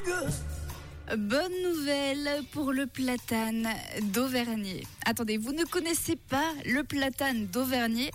nigga. Bonne nouvelle pour le platane d'Auvergne. Attendez, vous ne connaissez pas le platane d'Auvergne?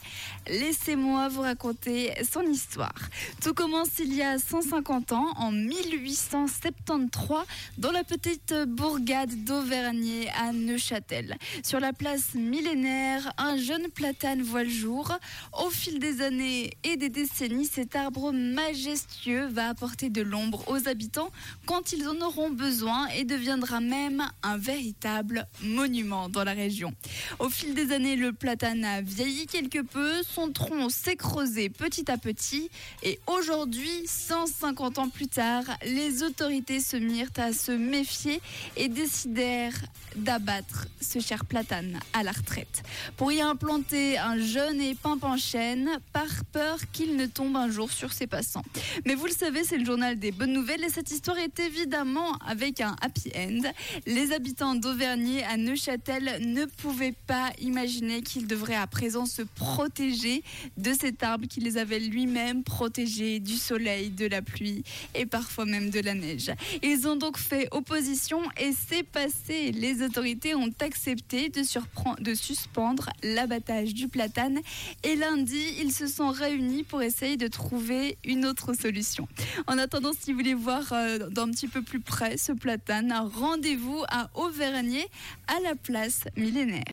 Laissez-moi vous raconter son histoire. Tout commence il y a 150 ans, en 1873, dans la petite bourgade d'Auvergne à Neuchâtel. Sur la place millénaire, un jeune platane voit le jour. Au fil des années et des décennies, cet arbre majestueux va apporter de l'ombre aux habitants quand ils en auront besoin et deviendra même un véritable monument dans la région. Au fil des années, le platane a vieilli quelque peu, son tronc s'est creusé petit à petit et aujourd'hui, 150 ans plus tard, les autorités se mirent à se méfier et décidèrent d'abattre ce cher platane à la retraite pour y implanter un jeune et pimpant chêne par peur qu'il ne tombe un jour sur ses passants. Mais vous le savez, c'est le journal des bonnes nouvelles et cette histoire est évidemment avec un happy end. Les habitants d'Auvergne à Neuchâtel ne pouvaient pas imaginer qu'ils devraient à présent se protéger de cet arbre qui les avait lui-même protégés du soleil, de la pluie et parfois même de la neige. Ils ont donc fait opposition et c'est passé. Les autorités ont accepté de, de suspendre l'abattage du platane et lundi, ils se sont réunis pour essayer de trouver une autre solution. En attendant, si vous voulez voir euh, d'un petit peu plus près ce platane. Rendez-vous à Auvergne à la place millénaire.